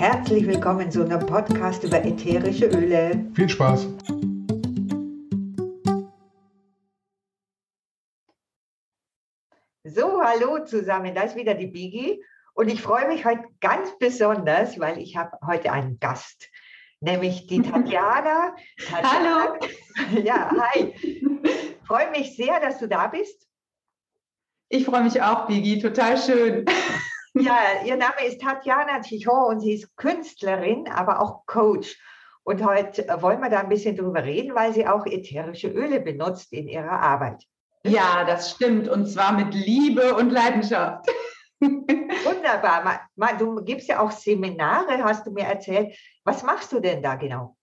Herzlich willkommen zu einem Podcast über ätherische Öle. Viel Spaß! So, hallo zusammen, da ist wieder die Bigi und ich freue mich heute ganz besonders, weil ich habe heute einen Gast, nämlich die Tatjana. Hallo! Ja, hi! Freue mich sehr, dass du da bist. Ich freue mich auch, Bigi, total schön. Ja, ihr Name ist Tatjana Tichon und sie ist Künstlerin, aber auch Coach. Und heute wollen wir da ein bisschen drüber reden, weil sie auch ätherische Öle benutzt in ihrer Arbeit. Ja, das stimmt. Und zwar mit Liebe und Leidenschaft. Wunderbar. Du gibst ja auch Seminare, hast du mir erzählt. Was machst du denn da genau?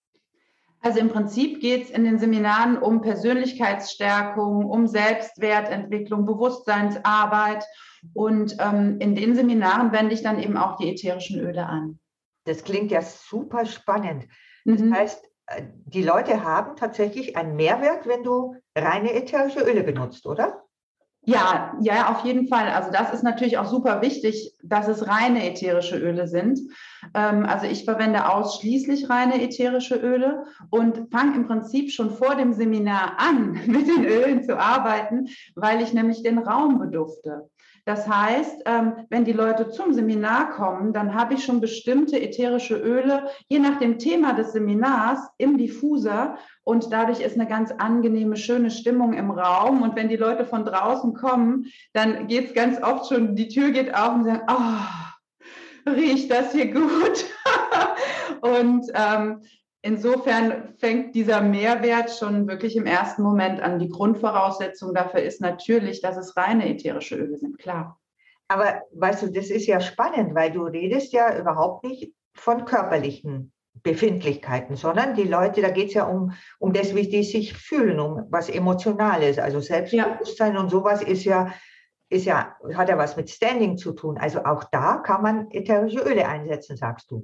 Also im Prinzip geht es in den Seminaren um Persönlichkeitsstärkung, um Selbstwertentwicklung, Bewusstseinsarbeit. Und ähm, in den Seminaren wende ich dann eben auch die ätherischen Öle an. Das klingt ja super spannend. Das mhm. heißt, äh, die Leute haben tatsächlich einen Mehrwert, wenn du reine ätherische Öle benutzt, oder? Ja, ja, auf jeden Fall. Also das ist natürlich auch super wichtig, dass es reine ätherische Öle sind. Ähm, also ich verwende ausschließlich reine ätherische Öle und fange im Prinzip schon vor dem Seminar an, mit den Ölen zu arbeiten, weil ich nämlich den Raum bedufte. Das heißt, ähm, wenn die Leute zum Seminar kommen, dann habe ich schon bestimmte ätherische Öle, je nach dem Thema des Seminars, im Diffuser. Und dadurch ist eine ganz angenehme, schöne Stimmung im Raum. Und wenn die Leute von draußen kommen, dann geht es ganz oft schon, die Tür geht auf und sagen, oh, riecht das hier gut. und ähm, Insofern fängt dieser Mehrwert schon wirklich im ersten Moment an. Die Grundvoraussetzung dafür ist natürlich, dass es reine ätherische Öle sind, klar. Aber weißt du, das ist ja spannend, weil du redest ja überhaupt nicht von körperlichen Befindlichkeiten, sondern die Leute, da geht es ja um, um das, wie die sich fühlen, um was Emotionales. Also Selbstbewusstsein ja. und sowas ist ja, ist ja, hat ja was mit Standing zu tun. Also auch da kann man ätherische Öle einsetzen, sagst du.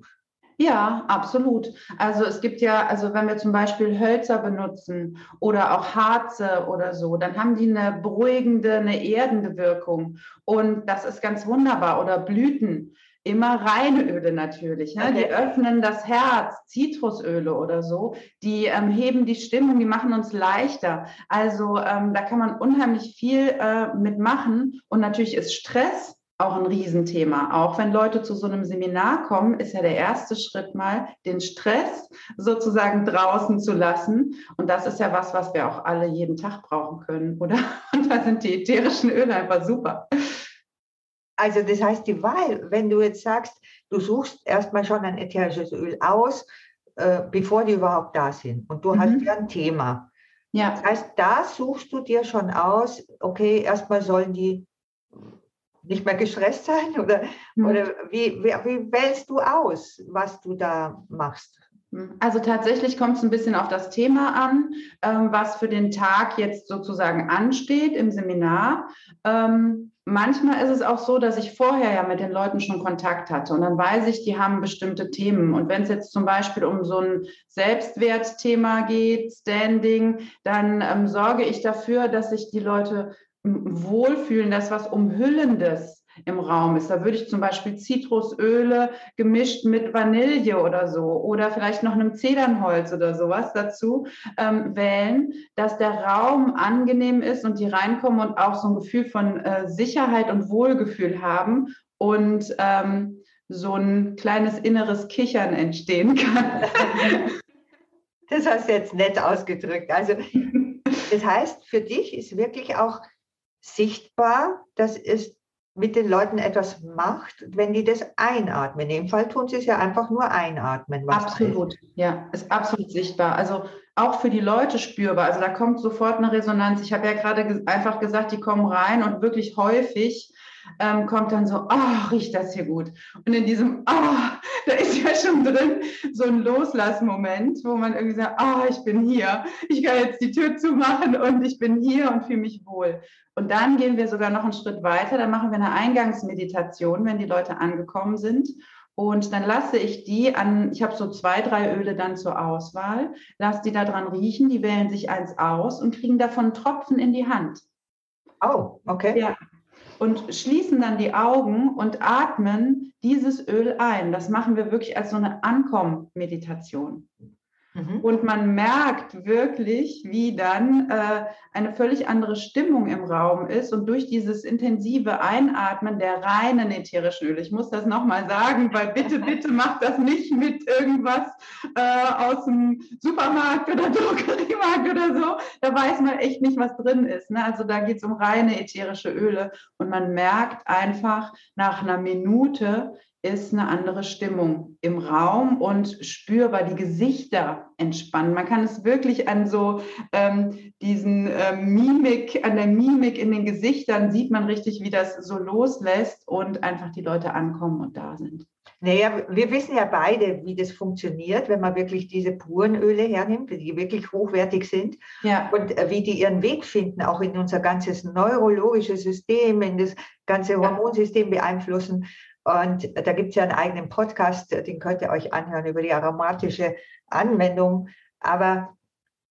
Ja, absolut. Also es gibt ja, also wenn wir zum Beispiel Hölzer benutzen oder auch Harze oder so, dann haben die eine beruhigende, eine erdende Wirkung. Und das ist ganz wunderbar. Oder Blüten. Immer reine Öle natürlich. Ne? Okay. Die öffnen das Herz, Zitrusöle oder so. Die ähm, heben die Stimmung, die machen uns leichter. Also ähm, da kann man unheimlich viel äh, mitmachen. Und natürlich ist Stress auch ein Riesenthema. Auch wenn Leute zu so einem Seminar kommen, ist ja der erste Schritt mal, den Stress sozusagen draußen zu lassen. Und das ist ja was, was wir auch alle jeden Tag brauchen können, oder? Und da sind die ätherischen Öle einfach super. Also das heißt, die Wahl, wenn du jetzt sagst, du suchst erstmal schon ein ätherisches Öl aus, äh, bevor die überhaupt da sind. Und du mhm. hast ja ein Thema. Ja. Das heißt, da suchst du dir schon aus, okay, erstmal sollen die nicht mehr gestresst sein? Oder, mhm. oder wie, wie, wie wählst du aus, was du da machst? Hm. Also tatsächlich kommt es ein bisschen auf das Thema an, ähm, was für den Tag jetzt sozusagen ansteht im Seminar. Ähm, manchmal ist es auch so, dass ich vorher ja mit den Leuten schon Kontakt hatte und dann weiß ich, die haben bestimmte Themen. Und wenn es jetzt zum Beispiel um so ein Selbstwertthema geht, Standing, dann ähm, sorge ich dafür, dass sich die Leute Wohlfühlen, das was Umhüllendes im Raum ist. Da würde ich zum Beispiel Zitrusöle gemischt mit Vanille oder so oder vielleicht noch einem Zedernholz oder sowas dazu ähm, wählen, dass der Raum angenehm ist und die reinkommen und auch so ein Gefühl von äh, Sicherheit und Wohlgefühl haben und ähm, so ein kleines inneres Kichern entstehen kann. Das hast du jetzt nett ausgedrückt. Also das heißt, für dich ist wirklich auch sichtbar, dass es mit den Leuten etwas macht, wenn die das einatmen. In dem Fall tun sie es ja einfach nur einatmen. absolut, ja, ist absolut sichtbar. Also auch für die Leute spürbar. Also da kommt sofort eine Resonanz. Ich habe ja gerade einfach gesagt, die kommen rein und wirklich häufig ähm, kommt dann so, oh, riecht das hier gut. Und in diesem, oh, da ist ja schon drin so ein Loslassmoment, wo man irgendwie sagt, oh, ich bin hier. Ich kann jetzt die Tür zumachen und ich bin hier und fühle mich wohl. Und dann gehen wir sogar noch einen Schritt weiter. Dann machen wir eine Eingangsmeditation, wenn die Leute angekommen sind. Und dann lasse ich die an, ich habe so zwei, drei Öle dann zur Auswahl, lasse die da dran riechen, die wählen sich eins aus und kriegen davon Tropfen in die Hand. Oh, okay. Ja, und schließen dann die Augen und atmen dieses Öl ein. Das machen wir wirklich als so eine Ankommen-Meditation. Mhm. Und man merkt wirklich, wie dann äh, eine völlig andere Stimmung im Raum ist und durch dieses intensive Einatmen der reinen ätherischen Öle. Ich muss das nochmal sagen, weil bitte, bitte macht das nicht mit irgendwas äh, aus dem Supermarkt oder Drogeriemarkt oder so. Da weiß man echt nicht, was drin ist. Ne? Also da geht es um reine ätherische Öle und man merkt einfach nach einer Minute, ist eine andere Stimmung im Raum und spürbar die Gesichter entspannen. Man kann es wirklich an so ähm, diesen äh, Mimik, an der Mimik in den Gesichtern sieht man richtig, wie das so loslässt und einfach die Leute ankommen und da sind. Naja, wir wissen ja beide, wie das funktioniert, wenn man wirklich diese puren Öle hernimmt, die wirklich hochwertig sind ja. und äh, wie die ihren Weg finden, auch in unser ganzes neurologisches System, in das ganze Hormonsystem beeinflussen. Und da gibt es ja einen eigenen Podcast, den könnt ihr euch anhören über die aromatische Anwendung. Aber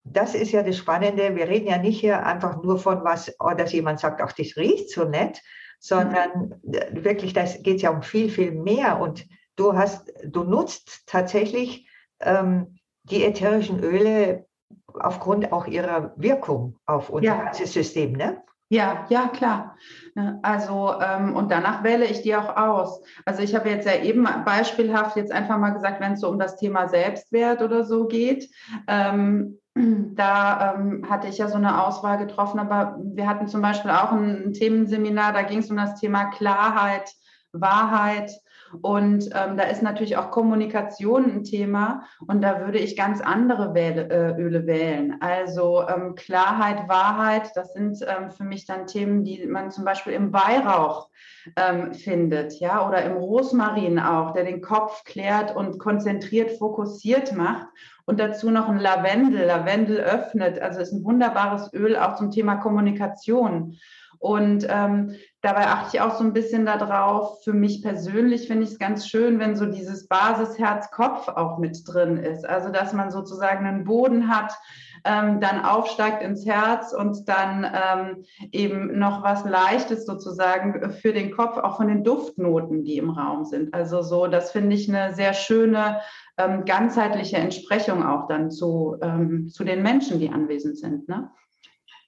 das ist ja das Spannende. Wir reden ja nicht hier einfach nur von was, oh, dass jemand sagt, ach, das riecht so nett, sondern mhm. wirklich, das geht ja um viel, viel mehr. Und du hast, du nutzt tatsächlich ähm, die ätherischen Öle aufgrund auch ihrer Wirkung auf unser ja. ganzes System, ne? Ja, ja, klar. Ne, also, ähm, und danach wähle ich die auch aus. Also ich habe jetzt ja eben beispielhaft jetzt einfach mal gesagt, wenn es so um das Thema Selbstwert oder so geht, ähm, da ähm, hatte ich ja so eine Auswahl getroffen, aber wir hatten zum Beispiel auch ein Themenseminar, da ging es um das Thema Klarheit, Wahrheit und ähm, da ist natürlich auch Kommunikation ein Thema und da würde ich ganz andere Wähle, äh, Öle wählen. Also ähm, Klarheit, Wahrheit, das sind ähm, für mich dann Themen, die man zum Beispiel im Weihrauch ähm, findet, ja, oder im Rosmarin auch, der den Kopf klärt und konzentriert, fokussiert macht. Und dazu noch ein Lavendel. Lavendel öffnet, also ist ein wunderbares Öl auch zum Thema Kommunikation. Und ähm, dabei achte ich auch so ein bisschen darauf. Für mich persönlich finde ich es ganz schön, wenn so dieses Basis-Herz-Kopf auch mit drin ist. Also, dass man sozusagen einen Boden hat, ähm, dann aufsteigt ins Herz und dann ähm, eben noch was Leichtes sozusagen für den Kopf, auch von den Duftnoten, die im Raum sind. Also so, das finde ich eine sehr schöne ähm, ganzheitliche Entsprechung auch dann zu, ähm, zu den Menschen, die anwesend sind. Ne?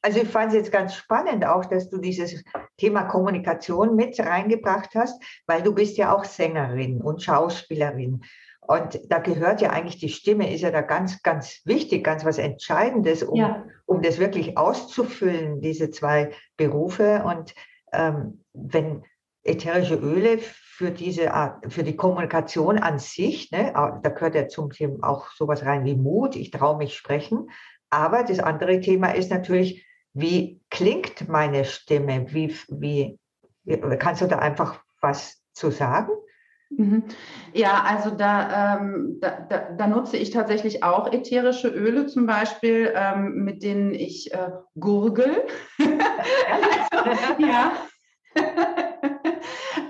Also ich fand es jetzt ganz spannend auch, dass du dieses Thema Kommunikation mit reingebracht hast, weil du bist ja auch Sängerin und Schauspielerin. Und da gehört ja eigentlich die Stimme, ist ja da ganz, ganz wichtig, ganz was Entscheidendes, um, ja. um das wirklich auszufüllen, diese zwei Berufe. Und ähm, wenn ätherische Öle für diese Art, für die Kommunikation an sich, ne, da gehört ja zum Thema auch sowas rein wie Mut, ich traue mich sprechen. Aber das andere Thema ist natürlich, wie klingt meine Stimme? Wie, wie, kannst du da einfach was zu sagen? Mhm. Ja, also da, ähm, da, da, da, nutze ich tatsächlich auch ätherische Öle zum Beispiel, ähm, mit denen ich äh, gurgel. also, ja.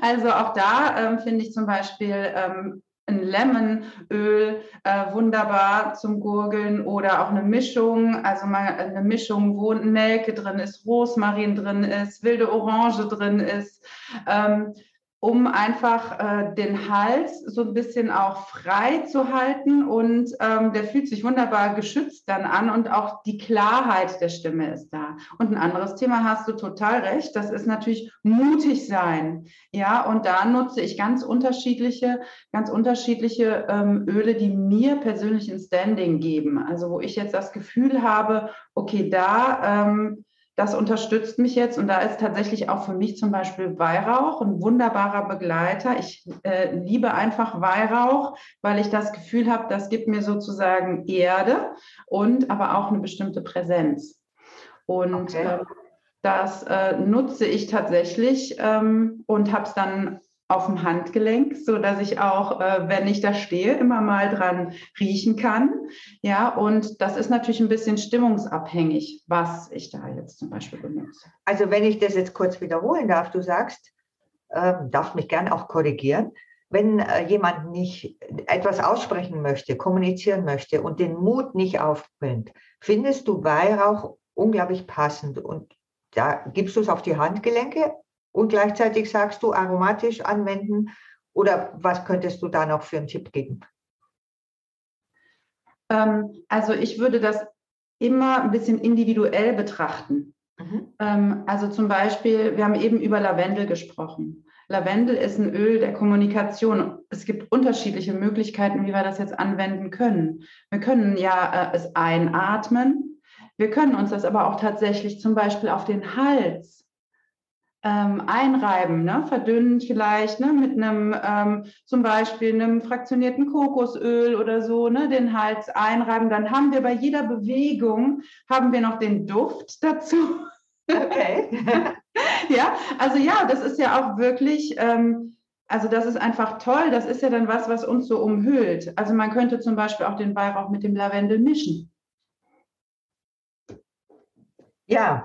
also auch da ähm, finde ich zum Beispiel ähm, ein Lemonöl äh, wunderbar zum Gurgeln oder auch eine Mischung, also mal eine Mischung, wo Nelke drin ist, Rosmarin drin ist, wilde Orange drin ist. Ähm, um einfach äh, den Hals so ein bisschen auch frei zu halten und ähm, der fühlt sich wunderbar geschützt dann an und auch die Klarheit der Stimme ist da. Und ein anderes Thema hast du total recht, das ist natürlich mutig sein. Ja, und da nutze ich ganz unterschiedliche, ganz unterschiedliche ähm, Öle, die mir persönlich ein Standing geben. Also wo ich jetzt das Gefühl habe, okay, da ähm, das unterstützt mich jetzt und da ist tatsächlich auch für mich zum Beispiel Weihrauch ein wunderbarer Begleiter. Ich äh, liebe einfach Weihrauch, weil ich das Gefühl habe, das gibt mir sozusagen Erde und aber auch eine bestimmte Präsenz. Und okay. äh, das äh, nutze ich tatsächlich ähm, und habe es dann auf dem Handgelenk, so dass ich auch, äh, wenn ich da stehe, immer mal dran riechen kann. Ja, und das ist natürlich ein bisschen stimmungsabhängig, was ich da jetzt zum Beispiel benutze. Also wenn ich das jetzt kurz wiederholen darf, du sagst, äh, darf mich gern auch korrigieren. Wenn äh, jemand nicht etwas aussprechen möchte, kommunizieren möchte und den Mut nicht aufbringt, findest du Weihrauch unglaublich passend und da gibst du es auf die Handgelenke und gleichzeitig sagst du aromatisch anwenden? Oder was könntest du da noch für einen Tipp geben? Ähm, also ich würde das immer ein bisschen individuell betrachten. Mhm. Ähm, also zum Beispiel, wir haben eben über Lavendel gesprochen. Lavendel ist ein Öl der Kommunikation. Es gibt unterschiedliche Möglichkeiten, wie wir das jetzt anwenden können. Wir können ja äh, es einatmen. Wir können uns das aber auch tatsächlich zum Beispiel auf den Hals ähm, einreiben, ne? verdünnt vielleicht ne? mit einem ähm, zum Beispiel einem fraktionierten Kokosöl oder so, ne? den Hals einreiben. Dann haben wir bei jeder Bewegung haben wir noch den Duft dazu. Okay. ja, also ja, das ist ja auch wirklich, ähm, also das ist einfach toll. Das ist ja dann was, was uns so umhüllt. Also man könnte zum Beispiel auch den Weihrauch mit dem Lavendel mischen. Ja,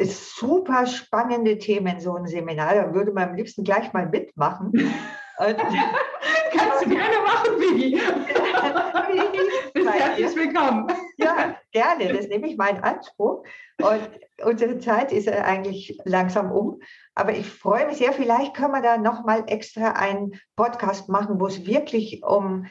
super spannende Themen, so ein Seminar. Da würde man am liebsten gleich mal mitmachen. Kannst du gerne machen. Bist herzlich willkommen. Ja, gerne. Das nehme ich mal in Anspruch. Und unsere Zeit ist eigentlich langsam um. Aber ich freue mich sehr. Vielleicht können wir da nochmal extra einen Podcast machen, wo es wirklich um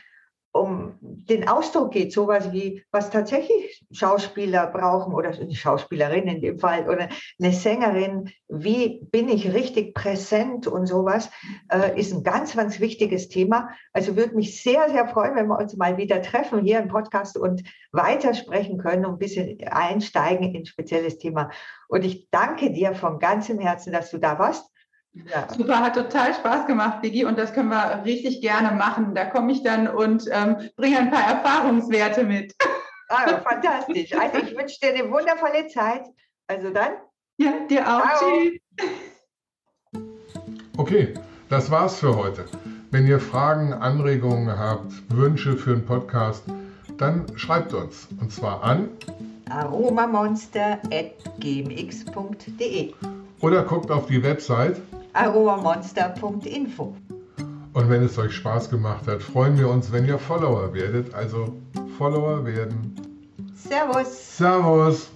um den Ausdruck geht, sowas wie, was tatsächlich Schauspieler brauchen oder eine Schauspielerin in dem Fall oder eine Sängerin, wie bin ich richtig präsent und sowas, äh, ist ein ganz, ganz wichtiges Thema. Also würde mich sehr, sehr freuen, wenn wir uns mal wieder treffen hier im Podcast und weitersprechen können und ein bisschen einsteigen in ein spezielles Thema. Und ich danke dir von ganzem Herzen, dass du da warst. Ja. Super, hat total Spaß gemacht, Biggie, und das können wir richtig gerne machen. Da komme ich dann und ähm, bringe ein paar Erfahrungswerte mit. Ah, fantastisch. Also ich wünsche dir eine wundervolle Zeit. Also dann. Ja, dir auch. Ciao. Tschüss. Okay, das war's für heute. Wenn ihr Fragen, Anregungen habt, Wünsche für einen Podcast, dann schreibt uns. Und zwar an aromamonster.gmx.de oder guckt auf die Website aromamonster.info. Und wenn es euch Spaß gemacht hat, freuen wir uns, wenn ihr Follower werdet. Also Follower werden. Servus. Servus.